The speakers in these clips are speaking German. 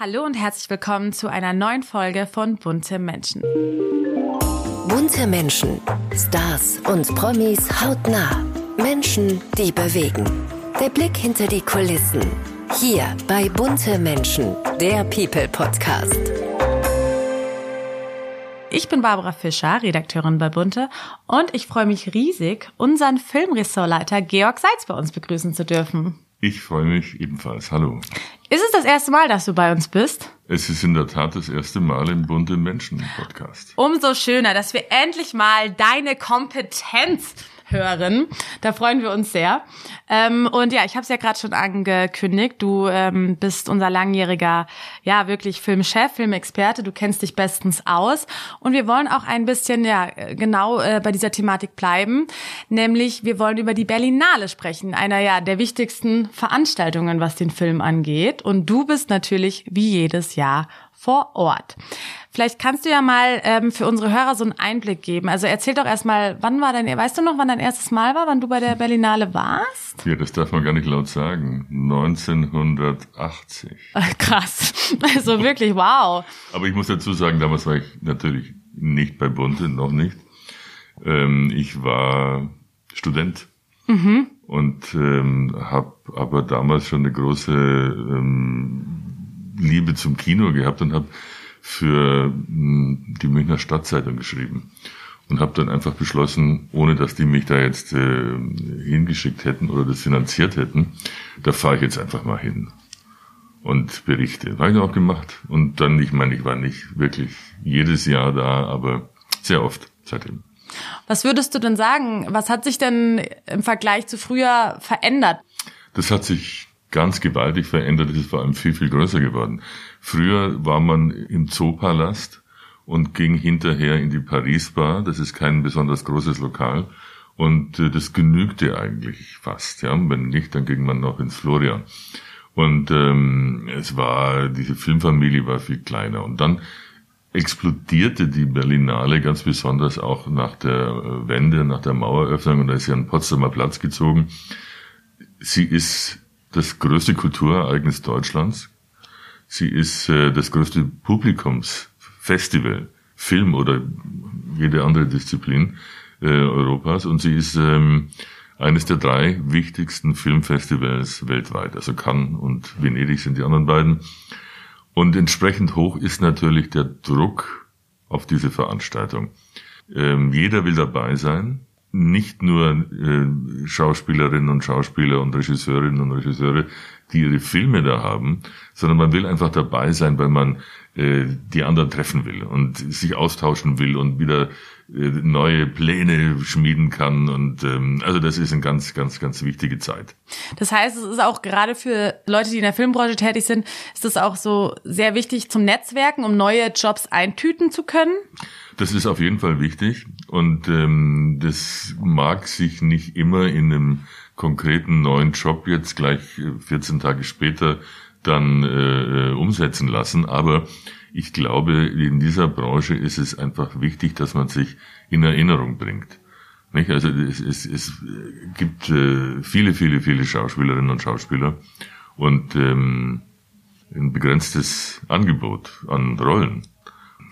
Hallo und herzlich willkommen zu einer neuen Folge von Bunte Menschen. Bunte Menschen, Stars und Promis hautnah. Menschen, die bewegen. Der Blick hinter die Kulissen. Hier bei Bunte Menschen, der People Podcast. Ich bin Barbara Fischer, Redakteurin bei Bunte, und ich freue mich riesig, unseren Filmressortleiter Georg Seitz bei uns begrüßen zu dürfen. Ich freue mich ebenfalls. Hallo. Ist es das erste Mal, dass du bei uns bist? Es ist in der Tat das erste Mal im Bunte Menschen Podcast. Umso schöner, dass wir endlich mal deine Kompetenz hören. Da freuen wir uns sehr. Ähm, und ja, ich habe es ja gerade schon angekündigt. Du ähm, bist unser langjähriger, ja wirklich Filmchef, Filmexperte. Du kennst dich bestens aus. Und wir wollen auch ein bisschen ja genau äh, bei dieser Thematik bleiben, nämlich wir wollen über die Berlinale sprechen, einer ja der wichtigsten Veranstaltungen, was den Film angeht. Und du bist natürlich wie jedes Jahr vor Ort. Vielleicht kannst du ja mal ähm, für unsere Hörer so einen Einblick geben. Also erzähl doch erstmal, wann war dein, weißt du noch, wann dein erstes Mal war, wann du bei der Berlinale warst? Ja, das darf man gar nicht laut sagen. 1980. Krass. Also wirklich, wow. Aber ich muss dazu sagen, damals war ich natürlich nicht bei Bunte, noch nicht. Ähm, ich war Student. Mhm. Und ähm, habe aber damals schon eine große ähm, Liebe zum Kino gehabt und habe für hm, die Münchner Stadtzeitung geschrieben und habe dann einfach beschlossen, ohne dass die mich da jetzt äh, hingeschickt hätten oder das finanziert hätten, da fahre ich jetzt einfach mal hin und berichte. Habe ich auch gemacht. Und dann, ich meine, ich war nicht wirklich jedes Jahr da, aber sehr oft seitdem. Was würdest du denn sagen? Was hat sich denn im Vergleich zu früher verändert? Das hat sich ganz gewaltig verändert. Es ist vor allem viel, viel größer geworden. Früher war man im Zoopalast und ging hinterher in die Paris Bar. Das ist kein besonders großes Lokal. Und äh, das genügte eigentlich fast. Ja, wenn nicht, dann ging man noch ins Florian. Und ähm, es war diese Filmfamilie war viel kleiner. Und dann explodierte die Berlinale ganz besonders auch nach der äh, Wende, nach der Maueröffnung. Und da ist sie an Potsdamer Platz gezogen. Sie ist das größte Kulturereignis Deutschlands. Sie ist äh, das größte Publikumsfestival, Film oder jede andere Disziplin äh, Europas. Und sie ist ähm, eines der drei wichtigsten Filmfestivals weltweit. Also Cannes und Venedig sind die anderen beiden. Und entsprechend hoch ist natürlich der Druck auf diese Veranstaltung. Ähm, jeder will dabei sein nicht nur äh, Schauspielerinnen und Schauspieler und Regisseurinnen und Regisseure, die ihre Filme da haben, sondern man will einfach dabei sein, weil man äh, die anderen treffen will und sich austauschen will und wieder äh, neue Pläne schmieden kann. Und ähm, also das ist eine ganz, ganz, ganz wichtige Zeit. Das heißt, es ist auch gerade für Leute, die in der Filmbranche tätig sind, ist es auch so sehr wichtig zum Netzwerken, um neue Jobs eintüten zu können? Das ist auf jeden Fall wichtig und ähm, das mag sich nicht immer in einem konkreten neuen Job jetzt gleich 14 Tage später dann äh, umsetzen lassen, aber ich glaube, in dieser Branche ist es einfach wichtig, dass man sich in Erinnerung bringt. Nicht? Also es, es, es gibt äh, viele, viele, viele Schauspielerinnen und Schauspieler und ähm, ein begrenztes Angebot an Rollen.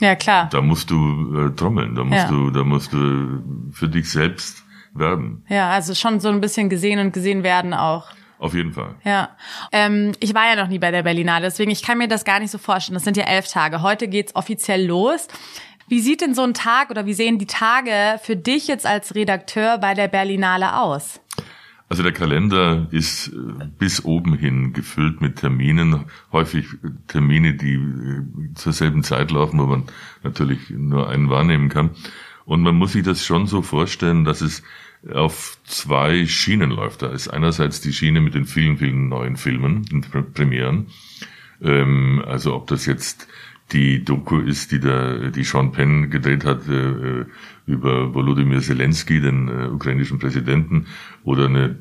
Ja, klar. Da musst du äh, trommeln, da musst ja. du, da musst du für dich selbst werben. Ja, also schon so ein bisschen gesehen und gesehen werden auch. Auf jeden Fall. Ja. Ähm, ich war ja noch nie bei der Berlinale, deswegen ich kann mir das gar nicht so vorstellen. Das sind ja elf Tage. Heute geht's offiziell los. Wie sieht denn so ein Tag oder wie sehen die Tage für dich jetzt als Redakteur bei der Berlinale aus? Also der Kalender ist äh, bis oben hin gefüllt mit Terminen, häufig Termine, die äh, zur selben Zeit laufen, wo man natürlich nur einen wahrnehmen kann. Und man muss sich das schon so vorstellen, dass es auf zwei Schienen läuft. Da ist einerseits die Schiene mit den vielen, vielen neuen Filmen und Premieren. Ähm, also ob das jetzt die Doku ist, die der, die Sean Penn gedreht hat äh, über Volodymyr Zelensky, den äh, ukrainischen Präsidenten, oder eine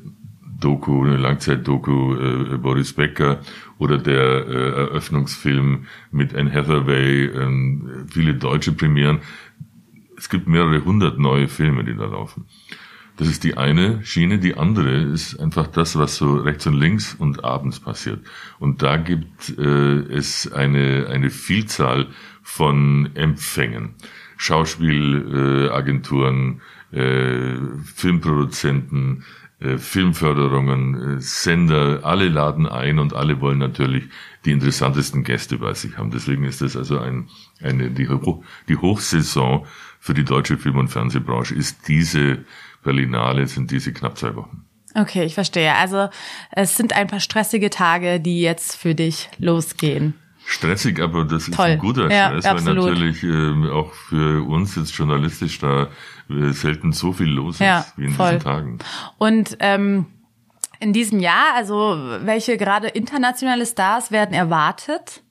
Doku, eine Langzeitdoku äh, Boris Becker oder der äh, Eröffnungsfilm mit Anne Hathaway, äh, viele deutsche Premieren. Es gibt mehrere hundert neue Filme, die da laufen. Das ist die eine Schiene. Die andere ist einfach das, was so rechts und links und abends passiert. Und da gibt äh, es eine, eine Vielzahl von Empfängen. Schauspielagenturen, äh, Filmproduzenten, äh, Filmförderungen, äh, Sender, alle laden ein und alle wollen natürlich die interessantesten Gäste bei sich haben. Deswegen ist das also ein, eine, die, die Hochsaison für die deutsche Film- und Fernsehbranche ist diese Berlinale, sind diese knapp zwei Wochen. Okay, ich verstehe. Also es sind ein paar stressige Tage, die jetzt für dich losgehen. Stressig, aber das Toll. ist ein guter Ja, Stress, absolut. weil natürlich äh, auch für uns jetzt journalistisch da äh, selten so viel los Ja, ist wie in voll. diesen Tagen. Und ähm, in diesem Jahr, also welche gerade internationale Stars werden erwartet?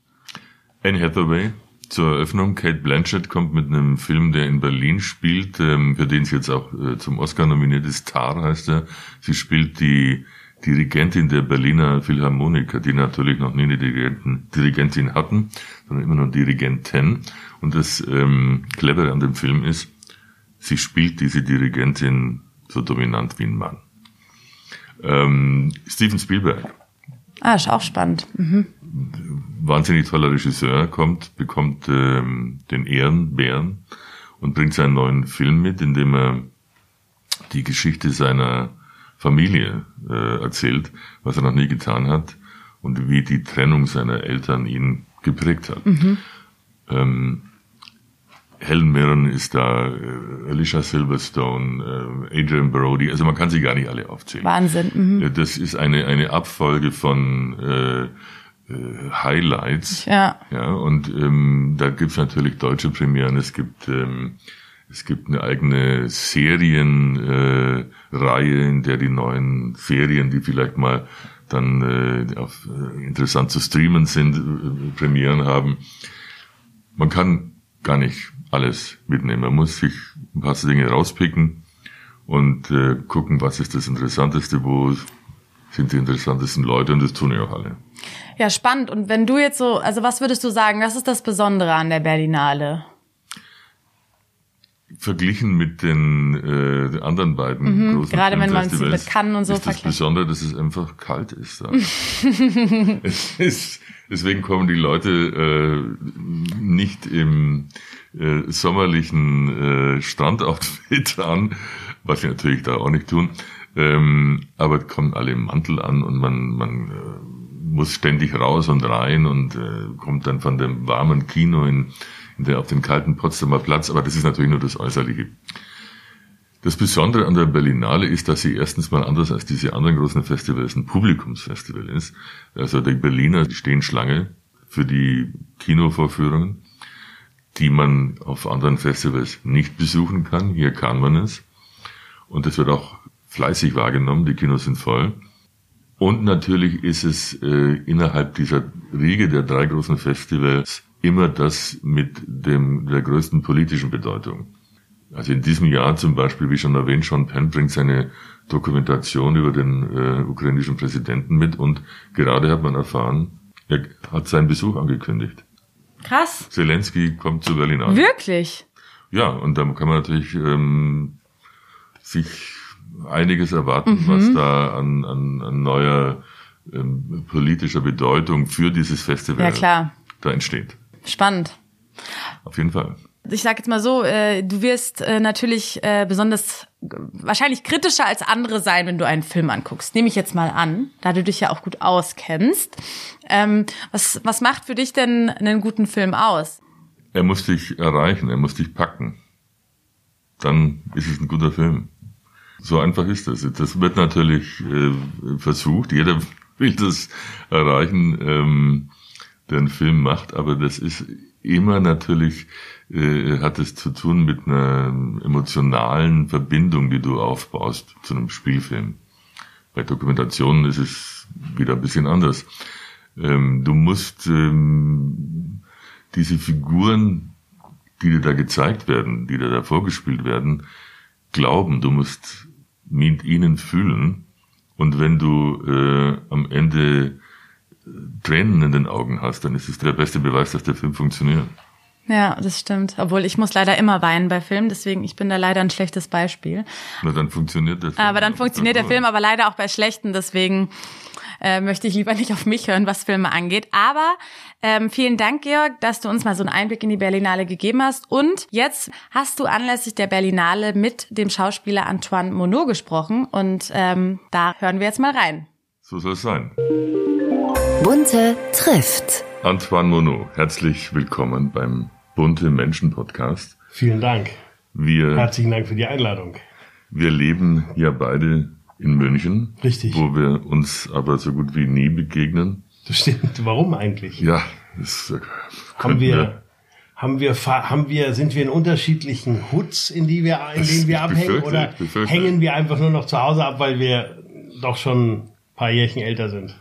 Anne Hathaway zur Eröffnung. Kate Blanchett kommt mit einem Film, der in Berlin spielt, ähm, für den sie jetzt auch äh, zum Oscar nominiert ist. Tar heißt er. Sie spielt die Dirigentin der Berliner Philharmoniker, die natürlich noch nie eine Dirigenten, Dirigentin hatten, sondern immer nur Dirigentin. Und das ähm, Clevere an dem Film ist, sie spielt diese Dirigentin so dominant wie ein Mann. Ähm, Steven Spielberg, Ah, ist auch spannend. Mhm. wahnsinnig toller Regisseur, kommt, bekommt ähm, den Ehrenbären und bringt seinen neuen Film mit, in dem er die Geschichte seiner Familie äh, erzählt, was er noch nie getan hat und wie die Trennung seiner Eltern ihn geprägt hat. Ähm, Helen Mirren ist da, äh, Alicia Silverstone, äh, Adrian Brody, also man kann sie gar nicht alle aufzählen. Wahnsinn. Mhm. Ja, Das ist eine, eine Abfolge von äh, äh, Highlights. Ja. Ja, und ähm, da gibt's natürlich deutsche Premieren, es gibt ähm, es gibt eine eigene Serienreihe, äh, in der die neuen Serien, die vielleicht mal dann äh, auf, äh, interessant zu streamen sind, äh, Premieren haben. Man kann gar nicht alles mitnehmen. Man muss sich ein paar Dinge rauspicken und äh, gucken, was ist das Interessanteste, wo sind die interessantesten Leute und das tun ja auch alle. Ja, spannend. Und wenn du jetzt so, also was würdest du sagen, was ist das Besondere an der Berlinale? Verglichen mit den äh, anderen beiden großen Mhm. Gerade wenn man Filmfestivals mit Cannes und so ist das vergleicht. Besondere, dass es einfach kalt ist da. es ist, deswegen kommen die Leute äh, nicht im äh, sommerlichen äh, Strandoutfit an, was sie natürlich da auch nicht tun, ähm, aber kommen alle im Mantel an und man, man äh, muss ständig raus und rein und äh, kommt dann von dem warmen Kino in, in der, auf den kalten Potsdamer Platz, aber das ist natürlich nur das Äußerliche. Das Besondere an der Berlinale ist, dass sie erstens mal anders als diese anderen großen Festivals ein Publikumsfestival ist. Also die Berliner stehen Schlange für die Kinovorführungen, die man auf anderen Festivals nicht besuchen kann. Hier kann man es. Und das wird auch fleißig wahrgenommen. Die Kinos sind voll. Und natürlich ist es äh, innerhalb dieser Riege der drei großen Festivals immer das mit dem der größten politischen Bedeutung. Also in diesem Jahr zum Beispiel, wie schon erwähnt, Sean Penn bringt seine Dokumentation über den äh, ukrainischen Präsidenten mit und gerade hat man erfahren, er hat seinen Besuch angekündigt. Krass. Zelensky kommt zu Berlinale. Wirklich? Ja, und da kann man natürlich ähm, sich einiges erwarten, was da an, an, an neuer ähm, politischer Bedeutung für dieses Festival Ja, da entsteht. Spannend. Auf jeden Fall. Ich sag jetzt mal so, äh, du wirst äh, natürlich äh, besonders wahrscheinlich kritischer als andere sein, wenn du einen Film anguckst. Nehme ich jetzt mal an, da du dich ja auch gut auskennst. Ähm, was, was macht für dich denn einen guten Film aus? Er muss dich erreichen, er muss dich packen. Dann ist es ein guter Film. So einfach ist das. Das wird natürlich äh, versucht. Jeder will das erreichen, ähm, der einen Film macht, aber das ist immer natürlich, äh, hat es zu tun mit einer emotionalen Verbindung, die du aufbaust zu einem Spielfilm. Bei Dokumentationen ist es wieder ein bisschen anders. Ähm, du musst ähm, diese Figuren, die dir da gezeigt werden, die dir da vorgespielt werden, glauben. Du musst mit ihnen fühlen. Und wenn du äh, am Ende Tränen in den Augen hast, dann ist es der beste Beweis, dass der Film funktioniert. Ja, das stimmt. Obwohl ich muss leider immer weinen bei Filmen, deswegen ich bin da leider ein schlechtes Beispiel. Na, dann funktioniert der Film. Aber dann funktioniert der Film aber leider auch bei schlechten, deswegen äh, möchte ich lieber nicht auf mich hören, was Filme angeht. Aber ähm, vielen Dank, Georg, dass du uns mal so einen Einblick in die Berlinale gegeben hast. Und jetzt hast du anlässlich der Berlinale mit dem Schauspieler Antoine Monod gesprochen und ähm, da hören wir jetzt mal rein. So soll es sein. Bunte trifft. Antoine Monod, herzlich willkommen beim Bunte Menschen Podcast. Vielen Dank. Wir, Herzlichen Dank für die Einladung. wir leben ja beide in München. Richtig. Wo wir uns aber so gut wie nie begegnen. Das stimmt. Warum eigentlich? Ja, das äh, haben wir, haben wir, fa- haben wir, sind wir in unterschiedlichen Hoods, in die wir, in denen wir abhängen, oder hängen wir einfach nur noch zu Hause ab, weil wir doch schon ein paar Jährchen älter sind?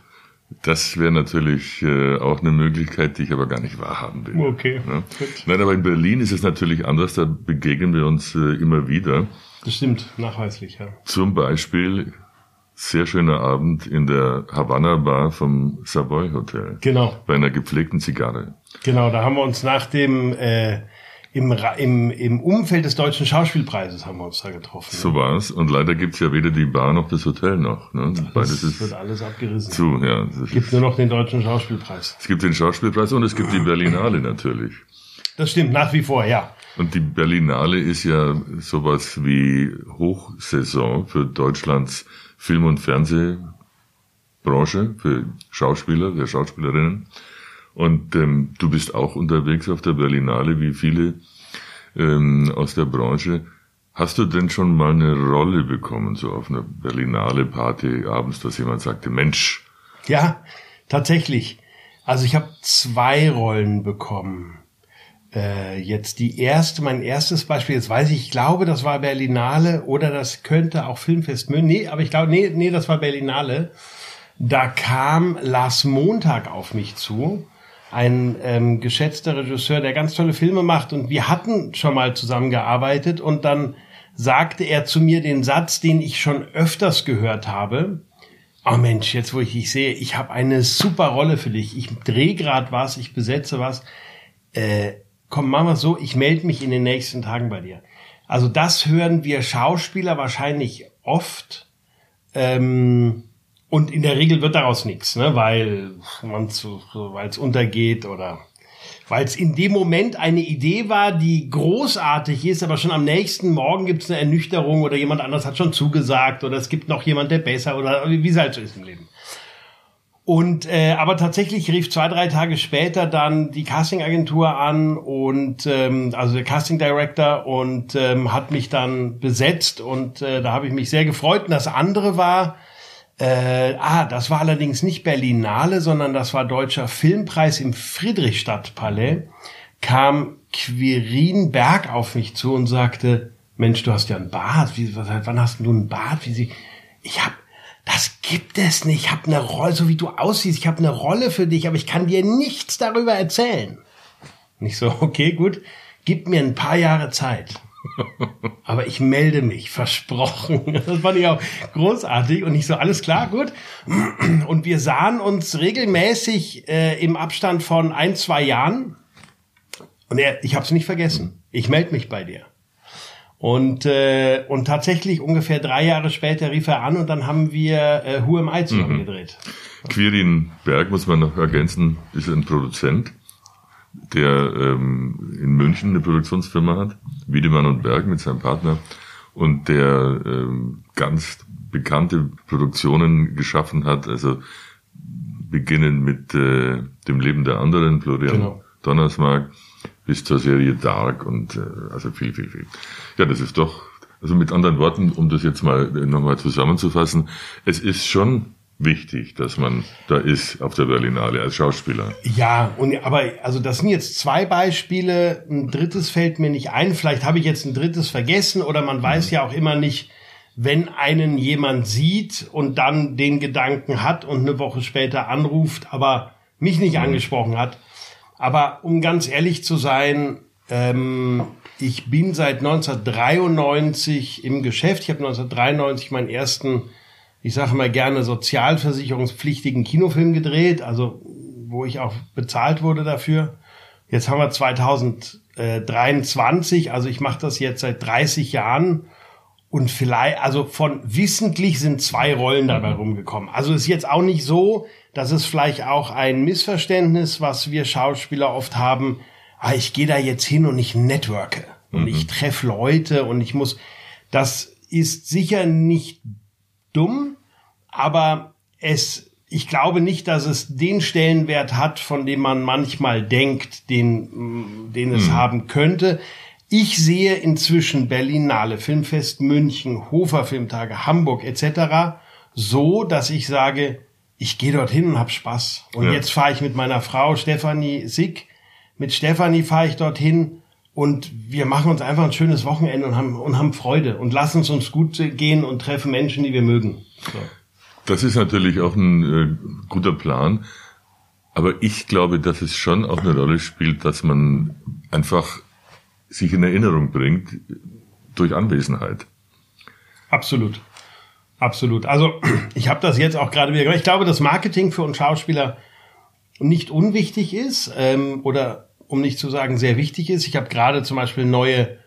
Das wäre natürlich äh, auch eine Möglichkeit, die ich aber gar nicht wahrhaben will. Okay, gut. Nein, aber in Berlin ist es natürlich anders, da begegnen wir uns äh, immer wieder. Das stimmt, nachweislich, ja. Zum Beispiel sehr schöner Abend in der Havanna Bar vom Savoy Hotel. Genau, Bei einer gepflegten Zigarre. genau. Da haben wir uns nach dem, äh, im, im, im Umfeld des Deutschen Schauspielpreises haben wir uns da getroffen. So war's. Und leider gibt's ja weder die Bar noch das Hotel noch. Ne? Beides das wird ist alles abgerissen. zu. Ja, das gibt nur noch den Deutschen Schauspielpreis. es gibt den Schauspielpreis und es gibt die Berlinale natürlich. Das stimmt, nach wie vor, ja. Und die Berlinale ist ja sowas wie Hochsaison für Deutschlands Film- und Fernsehbranche, für Schauspieler, für Schauspielerinnen. Und ähm, du bist auch unterwegs auf der Berlinale, wie viele ähm, aus der Branche. Hast du denn schon mal eine Rolle bekommen, so auf einer Berlinale Party abends, dass jemand sagte, Mensch, Ja, tatsächlich. Also ich habe zwei Rollen bekommen. Äh, jetzt die erste, mein erstes Beispiel, jetzt weiß ich, ich glaube, das war Berlinale oder das könnte auch Filmfest München. Nee, aber ich glaube, nee, nee, das war Berlinale. Da kam Lars Montag auf mich zu, ein ähm, geschätzter Regisseur, der ganz tolle Filme macht und wir hatten schon mal zusammengearbeitet und dann sagte er zu mir den Satz, den ich schon öfters gehört habe. Oh Mensch, jetzt wo ich dich sehe, ich habe eine super Rolle für dich. Ich drehe gerade was, ich besetze was. Äh, komm, machen wir so, ich melde mich in den nächsten Tagen bei dir. Also das hören wir Schauspieler wahrscheinlich oft. Ähm, und in der Regel wird daraus nichts, ne? weil man zu, weil es untergeht oder weil es in dem Moment eine Idee war, die großartig ist, aber schon am nächsten Morgen gibt es eine Ernüchterung oder jemand anders hat schon zugesagt oder es gibt noch jemand, der besser oder wie es halt so ist im Leben. Und äh, aber tatsächlich rief zwei, drei Tage später dann die Castingagentur an und ähm, also der Casting Director und ähm, hat mich dann besetzt und äh, da habe ich mich sehr gefreut. Und das andere war, äh, ah, das war allerdings nicht Berlinale, sondern das war Deutscher Filmpreis im Friedrichstadtpalais. Kam Quirin Berg auf mich zu und sagte, Mensch, du hast ja einen Bart. Wie, was, wann hast du einen Bart? Wie sie, ich hab, das gibt es nicht. Ich habe eine Rolle, so wie du aussiehst. Ich habe eine Rolle für dich, aber ich kann dir nichts darüber erzählen. Nicht so, okay, gut. Gib mir ein paar Jahre Zeit. Aber ich melde mich, versprochen. Das fand ich auch großartig. Und ich so, alles klar, gut. Und wir sahen uns regelmäßig äh, im Abstand von ein, zwei Jahren. Und er, ich habe es nicht vergessen. Ich melde mich bei dir. Und, äh, und tatsächlich ungefähr drei Jahre später rief er an und dann haben wir äh, Who Am I zusammen gedreht. Quirin Berg, muss man noch ergänzen, ist ein Produzent, der ähm, in München eine Produktionsfirma hat, Wiedemann und Berg mit seinem Partner, und der ähm, ganz bekannte Produktionen geschaffen hat, also beginnen mit äh, dem Leben der anderen, Florian Genau. Donnersmarck, bis zur Serie Dark und äh, also viel, viel, viel. Ja, das ist doch, also mit anderen Worten, um das jetzt mal äh, nochmal zusammenzufassen, es ist schon wichtig, dass man da ist auf der Berlinale als Schauspieler. Ja, und aber also das sind jetzt zwei Beispiele. Ein drittes fällt mir nicht ein. Vielleicht habe ich jetzt ein drittes vergessen oder man weiß ja auch immer nicht, wenn einen jemand sieht und dann den Gedanken hat und eine Woche später anruft, aber mich nicht angesprochen hat. Aber um ganz ehrlich zu sein, ähm, ich bin seit 1993 im Geschäft. Ich habe 1993 meinen ersten, ich sage mal gerne, sozialversicherungspflichtigen Kinofilm gedreht, also wo ich auch bezahlt wurde dafür. Jetzt haben wir 2023, also ich mache das jetzt seit 30 Jahren und vielleicht, also von wissentlich sind zwei Rollen dabei rumgekommen. Also ist jetzt auch nicht so, dass es vielleicht auch ein Missverständnis, was wir Schauspieler oft haben. Ah, ich gehe da jetzt hin und ich networke und mhm. ich treffe Leute und ich muss. Das ist sicher nicht dumm, aber es ich glaube nicht, dass es den Stellenwert hat, von dem man manchmal denkt, den, den es hm. haben könnte. Ich sehe inzwischen Berlinale Filmfest, München, Hofer Filmtage, Hamburg etc. so, dass ich sage, ich gehe dorthin und hab Spaß. Und ja. jetzt fahre ich mit meiner Frau Stefanie Sick. Mit Stefanie fahre ich dorthin und wir machen uns einfach ein schönes Wochenende und haben, und haben Freude und lassen es uns gut gehen und treffen Menschen, die wir mögen. So. Das ist natürlich auch ein äh, guter Plan. Aber ich glaube, dass es schon auch eine Rolle spielt, dass man einfach sich in Erinnerung bringt durch Anwesenheit. Absolut. Absolut. Also ich habe das jetzt auch gerade wieder gemacht. Ich glaube, dass Marketing für uns Schauspieler nicht unwichtig ist ähm, oder um nicht zu sagen sehr wichtig ist. Ich habe gerade zum Beispiel neue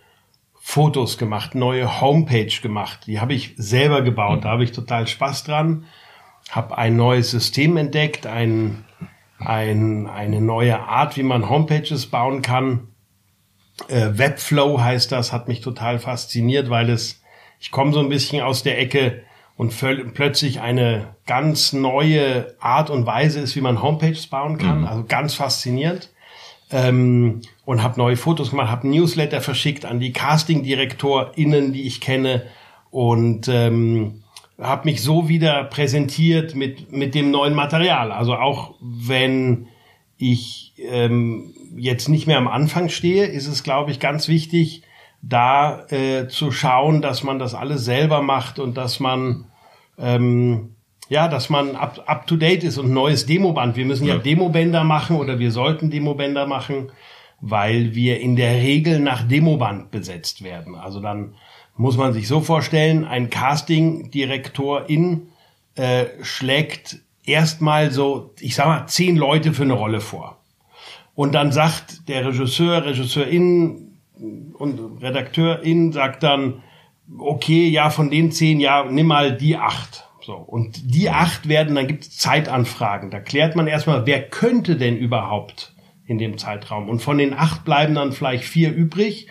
Fotos gemacht, neue Homepage gemacht. Die habe ich selber gebaut. Da habe ich total Spaß dran. Habe ein neues System entdeckt, ein, ein, eine neue Art, wie man Homepages bauen kann. Äh, Webflow heißt das, hat mich total fasziniert, weil es, ich komme so ein bisschen aus der Ecke und plötzlich eine ganz neue Art und Weise ist, wie man Homepages bauen kann. Mhm. Also ganz faszinierend ähm, und habe neue Fotos gemacht, habe Newsletter verschickt an die Casting-DirektorInnen, die ich kenne und ähm, habe mich so wieder präsentiert mit, mit dem neuen Material. Also auch wenn ich ähm, jetzt nicht mehr am Anfang stehe, ist es, glaube ich, ganz wichtig, da äh, zu schauen, dass man das alles selber macht und dass man ähm, ja, dass man up, up to date ist und neues Demoband. Wir müssen ja, ja Demobänder machen oder wir sollten Demobänder machen, weil wir in der Regel nach Demoband besetzt werden. Also dann muss man sich so vorstellen, ein Casting-Direktor in äh, schlägt erstmal so, ich sag mal, zehn Leute für eine Rolle vor. Und dann sagt der Regisseur, Regisseurin und Redakteurin sagt dann, okay, ja, von den zehn, ja, nimm mal die acht. So, und die acht werden, dann gibt es Zeitanfragen. Da klärt man erstmal, wer könnte denn überhaupt in dem Zeitraum. Und von den acht bleiben dann vielleicht vier übrig.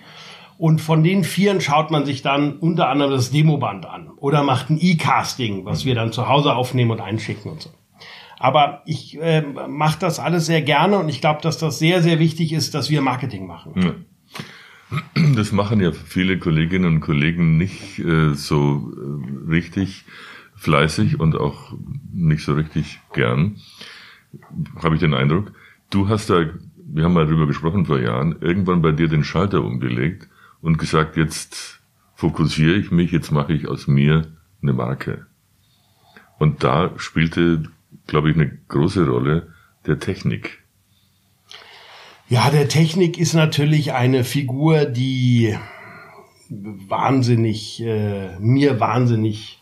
Und von den vieren schaut man sich dann unter anderem das Demoband an oder macht ein E-Casting, was wir dann zu Hause aufnehmen und einschicken und so. Aber ich äh, mache das alles sehr gerne und ich glaube, dass das sehr, sehr wichtig ist, dass wir Marketing machen. Das machen ja viele Kolleginnen und Kollegen nicht äh, so äh, richtig fleißig und auch nicht so richtig gern, habe ich den Eindruck. Du hast da, wir haben mal drüber gesprochen vor Jahren, irgendwann bei dir den Schalter umgelegt und gesagt, jetzt fokussiere ich mich, jetzt mache ich aus mir eine Marke. Und da spielte, glaube ich, eine große Rolle der Technik. Ja, der Technik ist natürlich eine Figur, die wahnsinnig, äh, mir wahnsinnig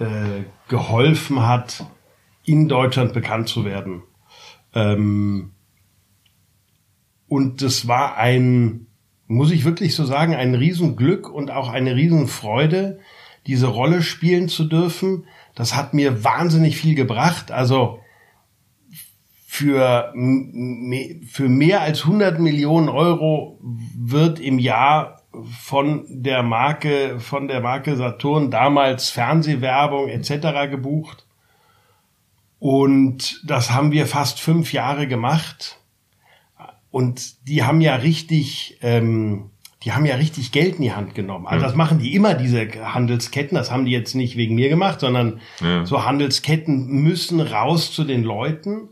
äh, geholfen hat, in Deutschland bekannt zu werden. Ähm, und das war ein, muss ich wirklich so sagen, ein Riesenglück und auch eine Riesenfreude, diese Rolle spielen zu dürfen. Das hat mir wahnsinnig viel gebracht. Also für, für mehr als 100 Millionen Euro wird im Jahr von der Marke, von der Marke Saturn damals Fernsehwerbung etc. gebucht. Und das haben wir fast fünf Jahre gemacht. Und die haben ja richtig, ähm, die haben ja richtig Geld in die Hand genommen. Also das machen die immer, diese Handelsketten. Das haben die jetzt nicht wegen mir gemacht, sondern ja. so Handelsketten müssen raus zu den Leuten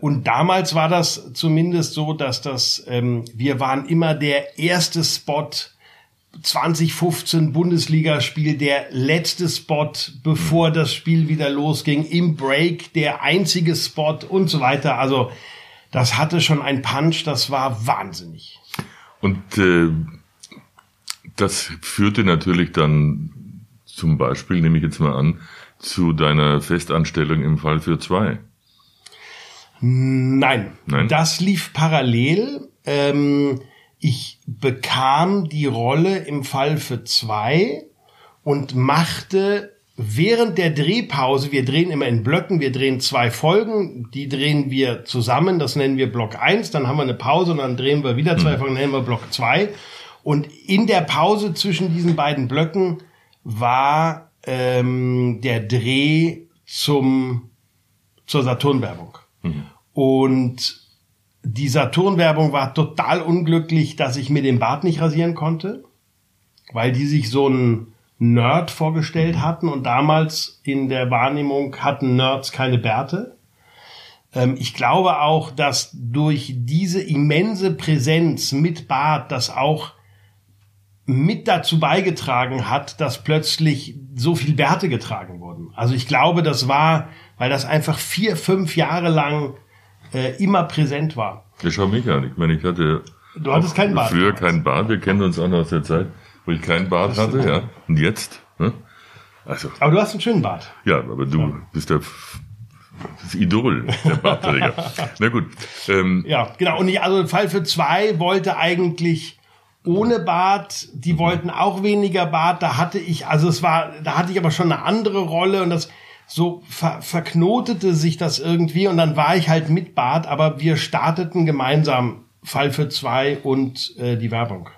und damals war das zumindest so, dass das, ähm, wir waren immer der erste Spot 2015 Bundesligaspiel, der letzte Spot, bevor das Spiel wieder losging, im Break, der einzige Spot und so weiter. Also das hatte schon ein Punch, das war wahnsinnig. Und äh, das führte natürlich dann zum Beispiel, nehme ich jetzt mal an, zu deiner Festanstellung im Fall für zwei. Nein, Nein? das lief parallel. Ähm, ich bekam die Rolle im Fall für zwei und machte während der Drehpause, wir drehen immer in Blöcken, wir drehen zwei Folgen, die drehen wir zusammen, das nennen wir Block 1, dann haben wir eine Pause und dann drehen wir wieder zwei Folgen, nennen wir Block 2. Und in der Pause zwischen diesen beiden Blöcken war ähm, der Dreh zum, zur Saturn-Werbung. Und die Saturn-Werbung war total unglücklich, dass ich mir den Bart nicht rasieren konnte, weil die sich so einen Nerd vorgestellt hatten und damals in der Wahrnehmung hatten Nerds keine Bärte. Ähm, ich glaube auch, dass durch diese immense Präsenz mit Bart das auch mit dazu beigetragen hat, dass plötzlich so viel Bärte getragen wurden. Also ich glaube, das war, weil das einfach vier, fünf Jahre lang äh, immer präsent war. Ja, schau mich an. Ich meine, ich hatte Du hattest keinen Bart früher damals. keinen Bart. Wir kennen uns auch noch aus der Zeit, wo ich keinen Bart hatte, ja. Und jetzt? Ne? Also, Aber du hast einen schönen Bart. ja, aber du bist der das Idol der Bartträger. Na gut. Ähm, Ja, genau. Und ich, also Fall für zwei wollte eigentlich ohne Bart, die wollten auch weniger Bart. Da hatte ich, also es war, da hatte ich aber schon eine andere Rolle und das so ver, verknotete sich das irgendwie und dann war ich halt mit Bart, aber wir starteten gemeinsam Fall für zwei und äh, die Werbung.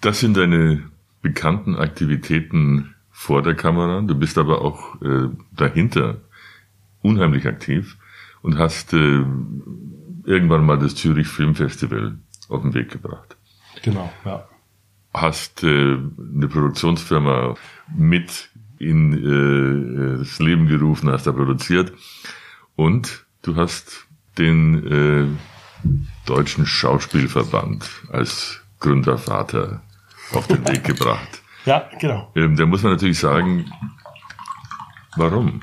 Das sind deine bekannten Aktivitäten vor der Kamera. Du bist aber auch äh, dahinter unheimlich aktiv und hast äh, irgendwann mal das Zürich Filmfestival auf den Weg gebracht. Genau, ja. Hast äh, eine Produktionsfirma mit in äh, das Leben gerufen, hast da produziert und du hast den äh, Deutschen Schauspielverband als Gründervater auf den Weg gebracht. Ja, genau. Ähm, da muss man natürlich sagen, warum?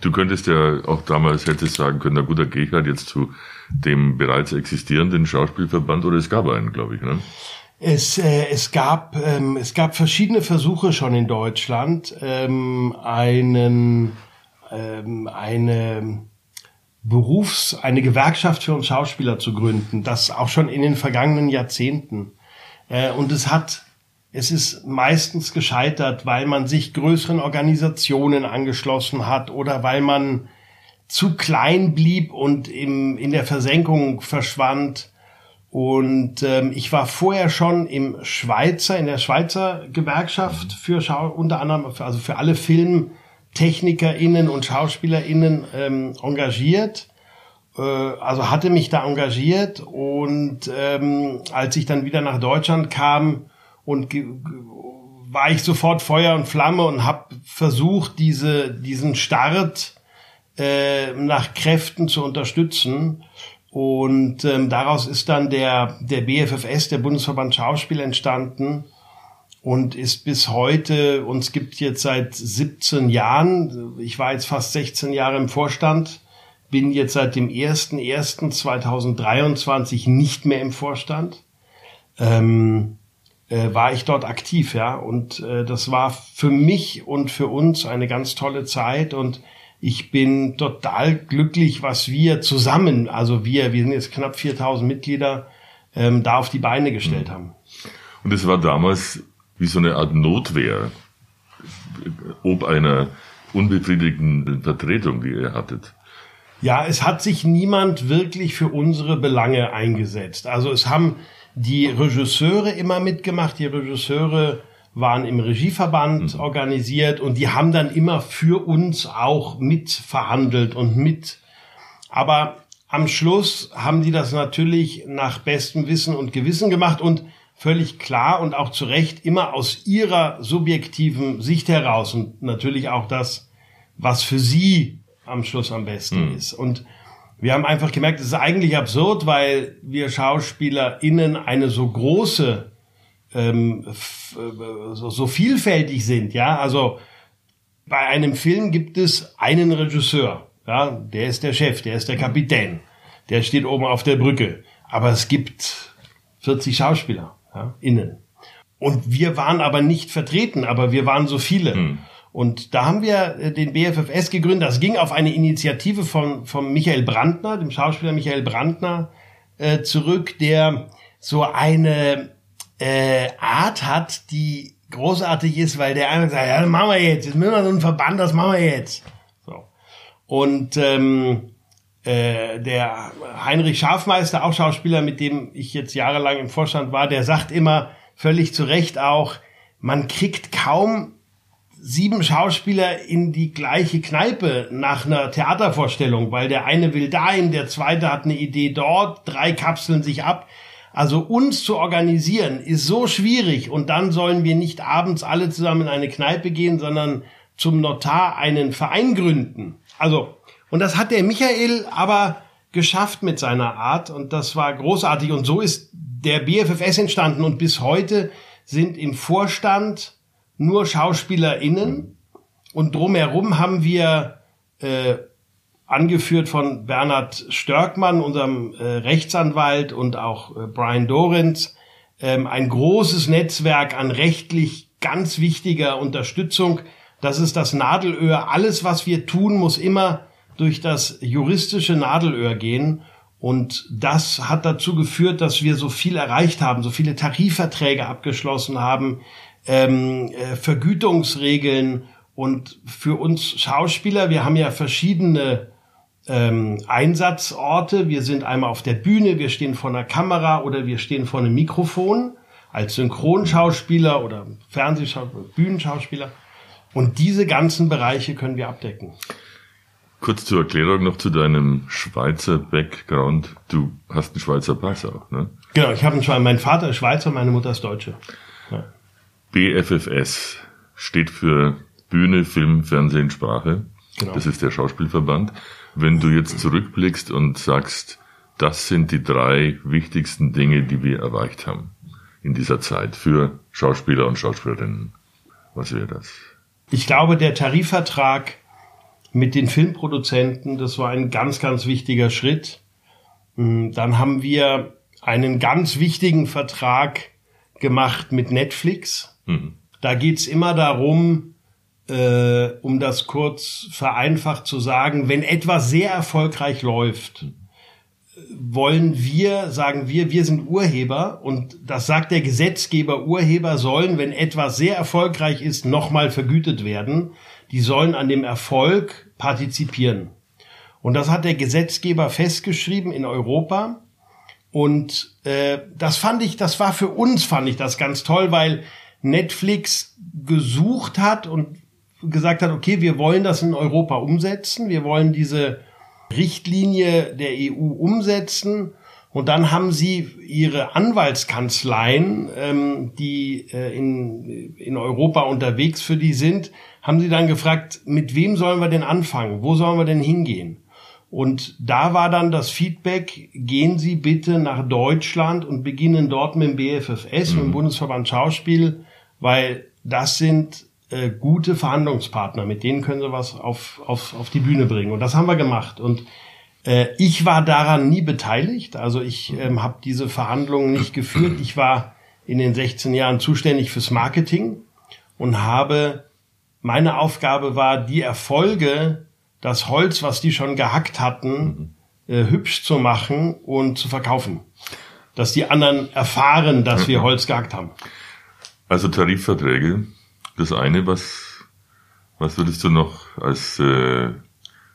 Du könntest ja auch damals hättest sagen können, na gut, da gehe ich halt jetzt zu dem bereits existierenden Schauspielverband oder es gab einen, glaube ich. Ne? Es, äh, es, gab, ähm, es gab verschiedene Versuche schon in Deutschland, ähm, einen, ähm, eine Berufs-, eine Gewerkschaft für uns Schauspieler zu gründen. Das auch schon in den vergangenen Jahrzehnten. Äh, und es hat, es ist meistens gescheitert, weil man sich größeren Organisationen angeschlossen hat oder weil man zu klein blieb und im, in der Versenkung verschwand. Und ähm, ich war vorher schon im Schweizer, in der Schweizer Gewerkschaft für Schau unter anderem, für, also für alle FilmtechnikerInnen und SchauspielerInnen ähm, engagiert. Äh, also hatte mich da engagiert und ähm, als ich dann wieder nach Deutschland kam und war ich sofort Feuer und Flamme und habe versucht, diese, diesen Start äh, nach Kräften zu unterstützen. Und ähm, daraus ist dann der, der BFFS, der Bundesverband Schauspiel, entstanden und ist bis heute, uns gibt jetzt seit 17 Jahren, ich war jetzt fast 16 Jahre im Vorstand, bin jetzt seit dem 01.01.2023 nicht mehr im Vorstand. Ähm, äh, war ich dort aktiv, ja. Und äh, das war für mich und für uns eine ganz tolle Zeit und ich bin total glücklich, was wir zusammen, also wir, wir sind jetzt knapp 4000 Mitglieder, ähm, da auf die Beine gestellt haben. Und es war damals wie so eine Art Notwehr, ob einer unbefriedigenden Vertretung, die ihr hattet. Ja, es hat sich niemand wirklich für unsere Belange eingesetzt. Also es haben die Regisseure immer mitgemacht. Die Regisseure waren im Regieverband organisiert und die haben dann immer für uns auch mitverhandelt und mit. Aber am Schluss haben die das natürlich nach bestem Wissen und Gewissen gemacht und völlig klar und auch zu Recht immer aus ihrer subjektiven Sicht heraus und natürlich auch das, was für sie am Schluss am besten ist. Und wir haben einfach gemerkt, es ist eigentlich absurd, weil wir SchauspielerInnen eine so große, ähm, äh, so, so vielfältig sind, ja. Also bei einem Film gibt es einen Regisseur, ja, der ist der Chef, der ist der Kapitän, der steht oben auf der Brücke. Aber es gibt 40 Schauspieler, ja, innen. Und wir waren aber nicht vertreten, aber wir waren so viele. Und da haben wir äh, den BFFS gegründet. Das ging auf eine Initiative von, von Michael Brandner, dem Schauspieler Michael Brandner, äh, zurück, der so eine äh, Art hat, die großartig ist, weil der einfach sagt, ja, das machen wir jetzt, jetzt müssen wir so einen Verband, das machen wir jetzt. So. Und ähm, äh, der Heinrich Schafmeister, auch Schauspieler, mit dem ich jetzt jahrelang im Vorstand war, der sagt immer völlig zu Recht auch, man kriegt kaum sieben Schauspieler in die gleiche Kneipe nach einer Theatervorstellung, weil der eine will dahin, der zweite hat eine Idee dort, drei kapseln sich ab. Also uns zu organisieren ist so schwierig und dann sollen wir nicht abends alle zusammen in eine Kneipe gehen, sondern zum Notar einen Verein gründen. Also, und das hat der Michael aber geschafft mit seiner Art und das war großartig und so ist der BFFS entstanden und bis heute sind im Vorstand nur SchauspielerInnen und drumherum haben wir äh, angeführt von Bernhard Störkmann, unserem äh, Rechtsanwalt und auch äh, Brian Dorenz, ähm, ein großes Netzwerk an rechtlich ganz wichtiger Unterstützung. Das ist das Nadelöhr. Alles, was wir tun, muss immer durch das juristische Nadelöhr gehen. Und das hat dazu geführt, dass wir so viel erreicht haben, so viele Tarifverträge abgeschlossen haben, ähm, äh, Vergütungsregeln und für uns Schauspieler, wir haben ja verschiedene ähm, Einsatzorte. Wir sind einmal auf der Bühne, wir stehen vor einer Kamera oder wir stehen vor einem Mikrofon als Synchronschauspieler oder Fernsehschauspieler, Bühnenschauspieler. Und diese ganzen Bereiche können wir abdecken. Kurz zur Erklärung noch zu deinem Schweizer Background. Du hast einen Schweizer Pass auch, ne? Genau, ich habe einen Schweizer. Mein Vater ist Schweizer, meine Mutter ist Deutsche. Ja. BFFS steht für Bühne, Film, Fernsehen, Sprache. Genau. Das ist der Schauspielverband. Wenn du jetzt zurückblickst und sagst, das sind die drei wichtigsten Dinge, die wir erreicht haben in dieser Zeit für Schauspieler und Schauspielerinnen, was wäre das? Ich glaube, der Tarifvertrag mit den Filmproduzenten, das war ein ganz, ganz wichtiger Schritt. Hm, dann haben wir einen ganz wichtigen Vertrag gemacht mit Netflix. Mhm. Da geht's immer darum, äh, um das kurz vereinfacht zu sagen, wenn etwas sehr erfolgreich läuft, wollen wir, sagen wir, wir sind Urheber und das sagt der Gesetzgeber, Urheber sollen, wenn etwas sehr erfolgreich ist, nochmal vergütet werden. Die sollen an dem Erfolg partizipieren. Und das hat der Gesetzgeber festgeschrieben in Europa. Und äh, das fand ich, das war für uns, fand ich das ganz toll, weil Netflix gesucht hat und gesagt hat, okay, wir wollen das in Europa umsetzen, wir wollen diese Richtlinie der EU umsetzen. Und dann haben sie ihre Anwaltskanzleien, ähm, die äh, in, in Europa unterwegs für die sind, haben sie dann gefragt, mit wem sollen wir denn anfangen? Wo sollen wir denn hingehen? Und da war dann das Feedback, gehen Sie bitte nach Deutschland und beginnen dort mit dem BFFS, mhm. mit dem mhm. Bundesverband Schauspiel, weil das sind äh, gute Verhandlungspartner, mit denen können Sie was auf, auf, auf die Bühne bringen. Und das haben wir gemacht. Und äh, ich war daran nie beteiligt. Also ich ähm, habe diese Verhandlungen nicht geführt. Ich war in den 16 Jahren zuständig fürs Marketing und habe, meine Aufgabe war, die Erfolge, das Holz, was die schon gehackt hatten, äh, hübsch zu machen und zu verkaufen. Dass die anderen erfahren, dass wir Holz gehackt haben. Also Tarifverträge, das eine, was, was würdest du noch als äh,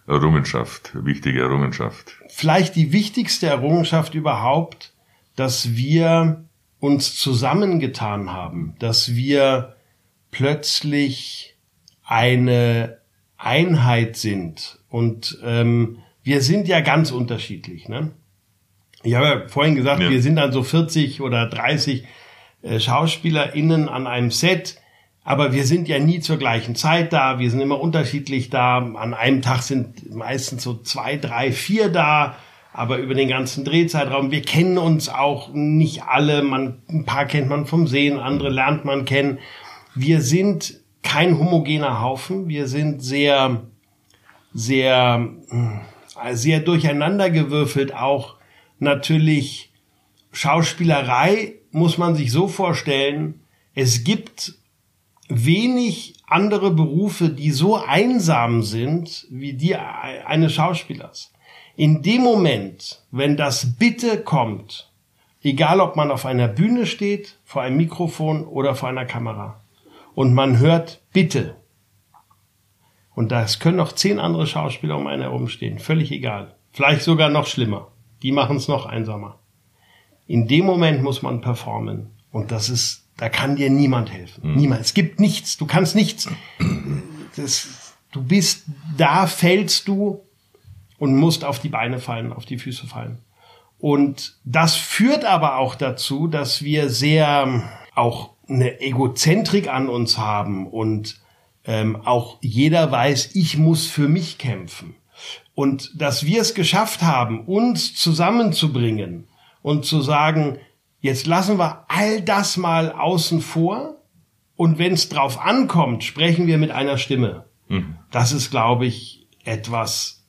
Errungenschaft, wichtige Errungenschaft? Vielleicht die wichtigste Errungenschaft überhaupt, dass wir uns zusammengetan haben, dass wir plötzlich eine Einheit sind. Und ähm, wir sind ja ganz unterschiedlich. Ne? Ich habe ja vorhin gesagt, ja. wir sind dann so 40 oder 30 äh, SchauspielerInnen an einem Set. Aber wir sind ja nie zur gleichen Zeit da. Wir sind immer unterschiedlich da. An einem Tag sind meistens so zwei, drei, vier da. Aber über den ganzen Drehzeitraum. Wir kennen uns auch nicht alle. Man, ein paar kennt man vom Sehen, andere lernt man kennen. Wir sind kein homogener Haufen. Wir sind sehr, sehr, äh, sehr durcheinandergewürfelt. Auch natürlich Schauspielerei muss man sich so vorstellen, es gibt wenig andere Berufe, die so einsam sind wie die eines Schauspielers. In dem Moment, wenn das Bitte kommt, egal ob man auf einer Bühne steht, vor einem Mikrofon oder vor einer Kamera, und man hört Bitte, und das können noch zehn andere Schauspieler um einen herumstehen, völlig egal. Vielleicht sogar noch schlimmer. Die machen es noch einsamer. In dem Moment muss man performen. Und das ist, da kann dir niemand helfen. Mhm. Niemand. Es gibt nichts. Du kannst nichts. Das, du bist, da fällst du und musst auf die Beine fallen, auf die Füße fallen. Und das führt aber auch dazu, dass wir sehr auch eine Egozentrik an uns haben und ähm, auch jeder weiß, ich muss für mich kämpfen. Und dass wir es geschafft haben, uns zusammenzubringen und zu sagen, jetzt lassen wir all das mal außen vor und wenn es drauf ankommt, sprechen wir mit einer Stimme. Mhm. Das ist, glaube ich, etwas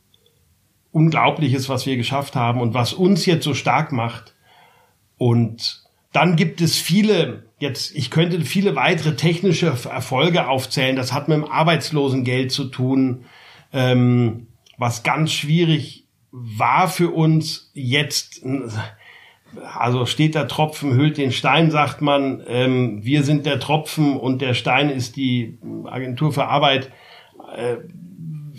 Unglaubliches, was wir geschafft haben und was uns jetzt so stark macht. Und dann gibt es viele Jetzt, ich könnte viele weitere technische Erfolge aufzählen. Das hat mit dem Arbeitslosengeld zu tun, ähm, was ganz schwierig war für uns. Jetzt, also steht der Tropfen, hüllt den Stein, sagt man. Ähm, wir sind der Tropfen und der Stein ist die Agentur für Arbeit. Äh,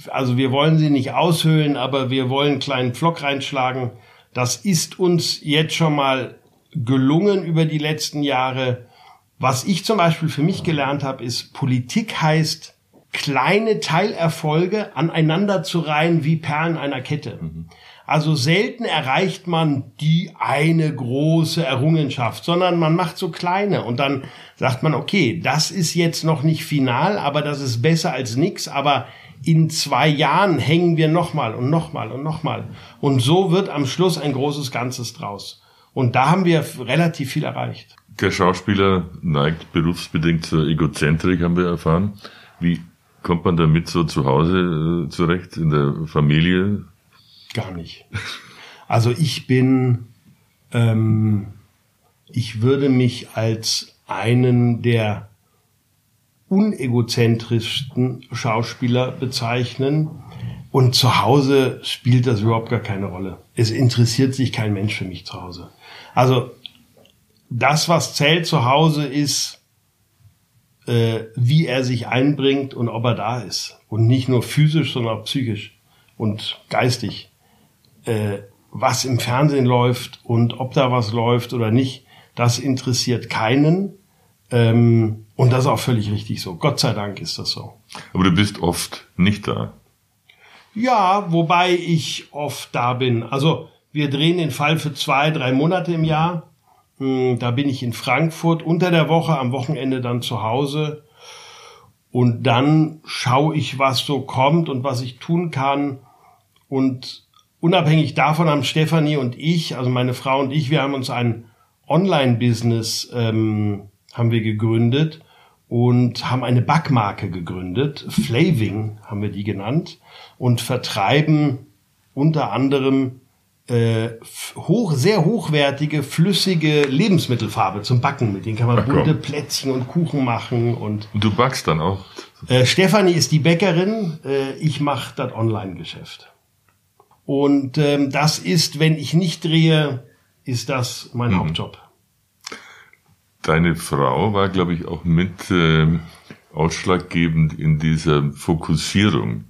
also wir wollen sie nicht aushöhlen, aber wir wollen einen kleinen Pflock reinschlagen. Das ist uns jetzt schon mal gelungen über die letzten Jahre. Was ich zum Beispiel für mich gelernt habe, ist, Politik heißt, kleine Teilerfolge aneinander zu reihen wie Perlen einer Kette. Also selten erreicht man die eine große Errungenschaft, sondern man macht so kleine und dann sagt man, okay, das ist jetzt noch nicht final, aber das ist besser als nix, aber in zwei Jahren hängen wir nochmal und nochmal und nochmal. Und so wird am Schluss ein großes Ganzes draus. Und da haben wir relativ viel erreicht. Der Schauspieler neigt berufsbedingt zur Egozentrik, haben wir erfahren. Wie kommt man damit so zu Hause äh, zurecht, in der Familie? Gar nicht. Also ich bin, ähm, ich würde mich als einen der unegozentrischsten Schauspieler bezeichnen. Und zu Hause spielt das überhaupt gar keine Rolle. Es interessiert sich kein Mensch für mich zu Hause. Also das, was zählt zu Hause, ist, äh, wie er sich einbringt und ob er da ist. Und nicht nur physisch, sondern auch psychisch und geistig. Äh, was im Fernsehen läuft und ob da was läuft oder nicht, das interessiert keinen. Ähm, und das ist auch völlig richtig so. Gott sei Dank ist das so. Aber du bist oft nicht da. Ja, wobei ich oft da bin. Also wir drehen den Fall für zwei, drei Monate im Jahr. Hm, da bin ich in Frankfurt unter der Woche, am Wochenende dann zu Hause. Und dann schaue ich, was so kommt und was ich tun kann. Und unabhängig davon haben Stefanie und ich, also meine Frau und ich, wir haben uns ein Online-Business ähm, haben wir gegründet und haben eine Backmarke gegründet. Flaving haben wir die genannt und vertreiben unter anderem äh, hoch, sehr hochwertige, flüssige Lebensmittelfarbe zum Backen. Mit denen kann man Ach, bunte komm. Plätzchen und Kuchen machen. Und, und du backst dann auch? Äh, Stefanie ist die Bäckerin, äh, ich mache das Online-Geschäft. Und ähm, das ist, wenn ich nicht drehe, ist das mein mhm. Hauptjob. Deine Frau war, glaube ich, auch mit äh, ausschlaggebend in dieser Fokussierung,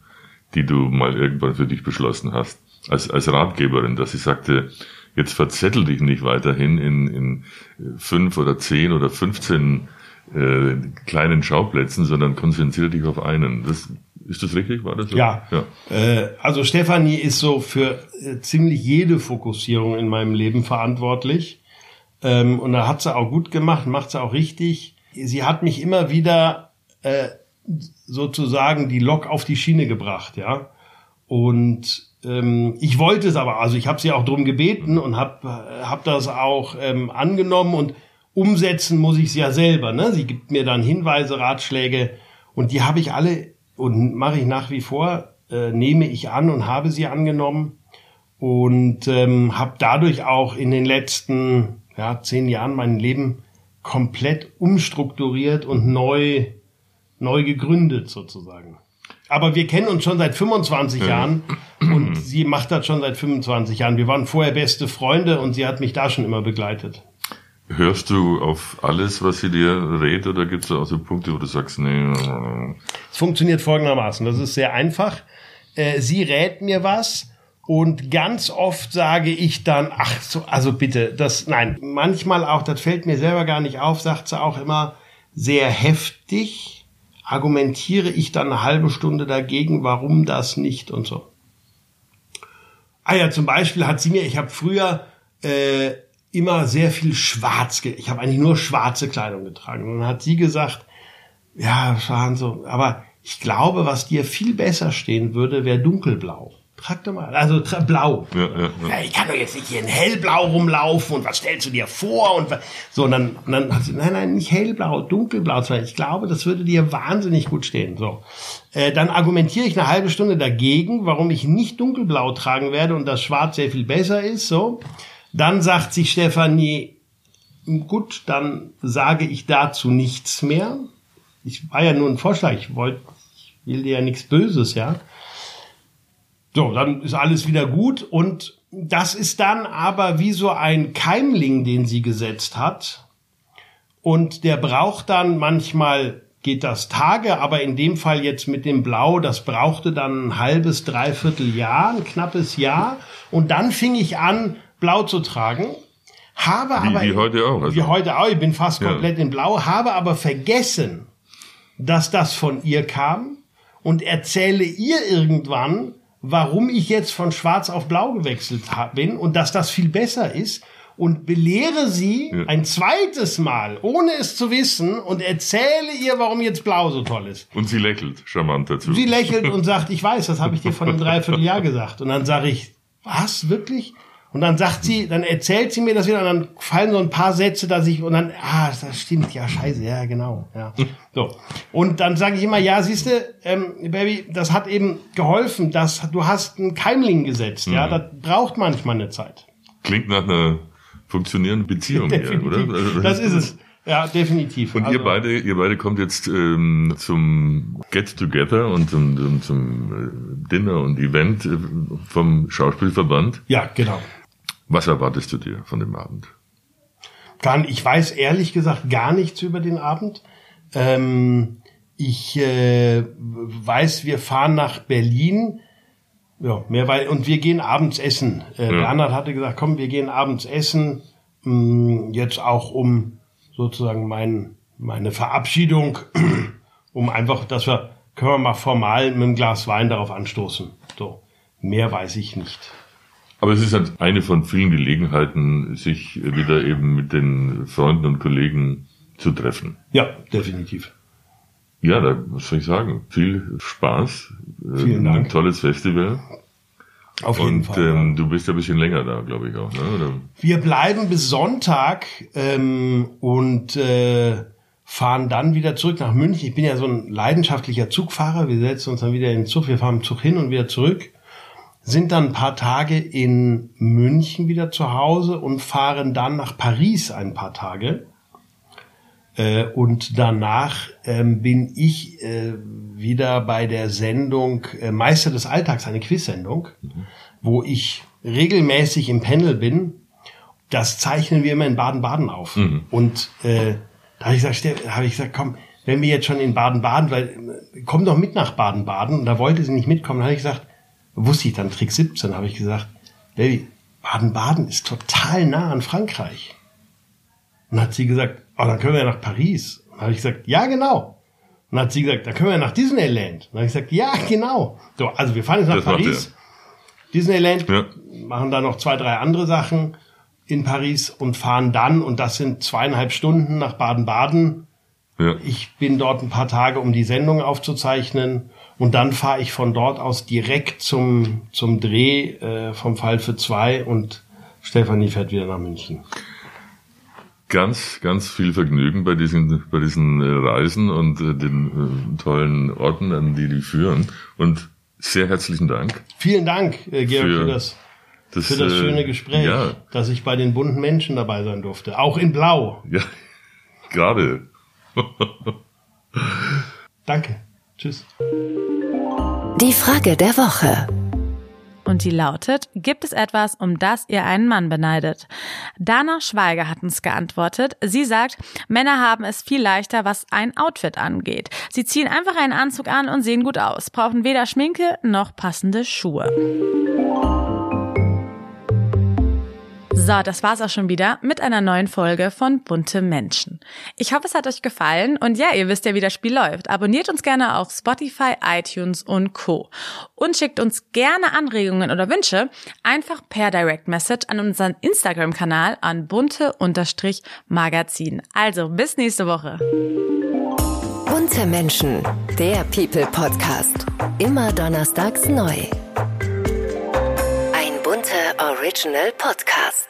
die du mal irgendwann für dich beschlossen hast als, als Ratgeberin, dass sie sagte, jetzt verzettel dich nicht weiterhin in, in fünf oder zehn oder 15 äh, kleinen Schauplätzen, sondern konzentriere dich auf einen. Das, ist das richtig? War das so? Ja. ja. Äh, also Stefanie ist so für äh, ziemlich jede Fokussierung in meinem Leben verantwortlich. Ähm, und da hat sie auch gut gemacht, macht sie auch richtig. Sie hat mich immer wieder äh, sozusagen die Lok auf die Schiene gebracht, ja. Und ähm, ich wollte es aber, also ich habe sie auch drum gebeten und habe hab das auch ähm, angenommen und umsetzen muss ich es ja selber. Ne? Sie gibt mir dann Hinweise, Ratschläge und die habe ich alle und mache ich nach wie vor, äh, nehme ich an und habe sie angenommen und ähm, habe dadurch auch in den letzten ja, zehn Jahren mein Leben komplett umstrukturiert und neu neu gegründet sozusagen. Aber wir kennen uns schon seit 25 Jahren und sie macht das schon seit 25 Jahren. Wir waren vorher beste Freunde und sie hat mich da schon immer begleitet. Hörst du auf alles, was sie dir rät, oder gibt es auch so Punkte, wo du sagst, nee, äh, Es funktioniert folgendermaßen. Das ist sehr einfach. Äh, sie rät mir was und ganz oft sage ich dann, ach so, also bitte, das, nein, manchmal auch, das fällt mir selber gar nicht auf, sagt sie auch immer sehr heftig, argumentiere ich dann eine halbe Stunde dagegen, warum das nicht und so. Ah ja, zum Beispiel hat sie mir, ich habe früher äh, immer sehr viel schwarz, ich habe eigentlich nur schwarze Kleidung getragen. Und dann hat sie gesagt, ja, Schahan, so, aber ich glaube, was dir viel besser stehen würde, wäre dunkelblau. Trag doch mal, also tra blau. ja, ja, ja. Ich kann doch jetzt nicht hier in hellblau rumlaufen und was stellst du dir vor und so und dann, und dann hat sie, nein, nein, nicht hellblau, dunkelblau. Ich glaube, das würde dir wahnsinnig gut stehen. So, äh, dann argumentiere ich eine halbe Stunde dagegen, warum ich nicht dunkelblau tragen werde und das Schwarz sehr viel besser ist. So, dann sagt sich Stefanie, gut, dann sage ich dazu nichts mehr. Ich war ja nur ein Vorschlag. Ich wollte, ich will dir ja nichts Böses, ja. So, dann ist alles wieder gut und das ist dann aber wie so ein Keimling, den sie gesetzt hat. Und der braucht dann manchmal geht das Tage, aber in dem Fall jetzt mit dem Blau, das brauchte dann ein halbes, dreiviertel Jahr, ein knappes Jahr. Und dann fing ich an, Blau zu tragen. Habe Wie, aber wie heute auch. Also, wie heute auch, ich bin fast Ja. komplett in Blau, habe aber vergessen, dass das von ihr kam und erzähle ihr irgendwann, warum ich jetzt von Schwarz auf Blau gewechselt bin und dass das viel besser ist und belehre sie Ja. ein zweites Mal, ohne es zu wissen und erzähle ihr, warum jetzt Blau so toll ist. Und sie lächelt charmant dazu. Sie lächelt und sagt, ich weiß, das habe ich dir vor einem Dreivierteljahr gesagt. Und dann sage ich, was, wirklich? Und dann sagt sie, dann erzählt sie mir das wieder und dann fallen so ein paar Sätze, dass ich, und dann, ah, das stimmt, ja, scheiße, ja, genau, ja. So. Und dann sage ich immer, ja, siehste, ähm, Baby, das hat eben geholfen, dass du hast einen Keimling gesetzt, ja, das braucht manchmal eine Zeit. Klingt nach einer funktionierenden Beziehung hier, oder? Also- Das ist es. Ja, definitiv. Und Also- ihr beide, ihr beide kommt jetzt ähm, zum Get Together und zum, zum, zum äh, Dinner und Event äh, vom Schauspielverband. Ja, genau. Was erwartest du dir von dem Abend? Gar, ich weiß ehrlich gesagt gar nichts über den Abend. Ähm, ich äh, weiß, wir fahren nach Berlin. Ja, mehr weil und wir gehen abends essen. Äh, Ja. Bernhard hatte gesagt, komm, wir gehen abends essen. Mh, jetzt auch um sozusagen mein, meine Verabschiedung, um einfach, dass wir können wir mal formal mit einem Glas Wein darauf anstoßen. So, mehr weiß ich nicht. Aber es ist halt eine von vielen Gelegenheiten, sich wieder eben mit den Freunden und Kollegen zu treffen. Ja, definitiv. Ja, da was soll ich sagen? Viel Spaß, äh, Vielen Dank. ein tolles Festival. Auf jeden Und Fall. ja. ähm, du bist ja ein bisschen länger da, glaube ich auch. Ne? Oder? Wir bleiben bis Sonntag ähm, und äh, fahren dann wieder zurück nach München. Ich bin ja so ein leidenschaftlicher Zugfahrer. Wir setzen uns dann wieder in den Zug. Wir fahren im Zug hin und wieder zurück. Sind dann ein paar Tage in München wieder zu Hause und fahren dann nach Paris ein paar Tage. Äh, und danach ähm, bin ich äh, wieder bei der Sendung äh, Meister des Alltags, eine Quiz-Sendung, wo ich regelmäßig im Panel bin. Das zeichnen wir immer in Baden-Baden auf. Und äh, da habe ich gesagt, habe ich gesagt, komm, wenn wir jetzt schon in Baden-Baden, weil äh, komm doch mit nach Baden-Baden. Und da wollte sie nicht mitkommen. Da habe ich gesagt, wusste ich dann Trick 17, habe ich gesagt, Baby, Baden-Baden ist total nah an Frankreich. Und dann hat sie gesagt, oh, dann können wir nach Paris. Und dann habe ich gesagt, ja, genau. Und dann hat sie gesagt, dann können wir nach Disneyland. Und dann habe ich gesagt, ja, genau. So, also wir fahren jetzt nach Das Paris. Disneyland, Ja. machen da noch zwei, drei andere Sachen in Paris und fahren dann, und das sind zweieinhalb Stunden nach Baden-Baden. Ja. Ich bin dort ein paar Tage, um die Sendung aufzuzeichnen. Und dann fahre ich von dort aus direkt zum, zum Dreh äh, vom Fall für zwei und Stefanie fährt wieder nach München. Ganz, ganz viel Vergnügen bei diesen, bei diesen äh, Reisen und äh, den äh, tollen Orten, an die die führen. Und sehr herzlichen Dank. Vielen Dank, äh, Georg, Für für, das, Das, für das schöne Gespräch, Ja, dass ich bei den bunten Menschen dabei sein durfte. Auch in Blau. ja, gerade. Danke. Tschüss. Die Frage der Woche. Und die lautet, gibt es etwas, um das ihr einen Mann beneidet? Dana Schweiger hat uns geantwortet. Sie sagt, Männer haben es viel leichter, was ein Outfit angeht. Sie ziehen einfach einen Anzug an und sehen gut aus, brauchen weder Schminke noch passende Schuhe. So, das war's auch schon wieder mit einer neuen Folge von Bunte Menschen. Ich hoffe, es hat euch gefallen und ja, ihr wisst ja, wie das Spiel läuft. Abonniert uns gerne auf Spotify, iTunes und Co. Und schickt uns gerne Anregungen oder Wünsche einfach per Direct Message an unseren Instagram-Kanal an bunte-magazin. Also, bis nächste Woche. Bunte Menschen, der People Podcast. Immer donnerstags neu. Original Podcast.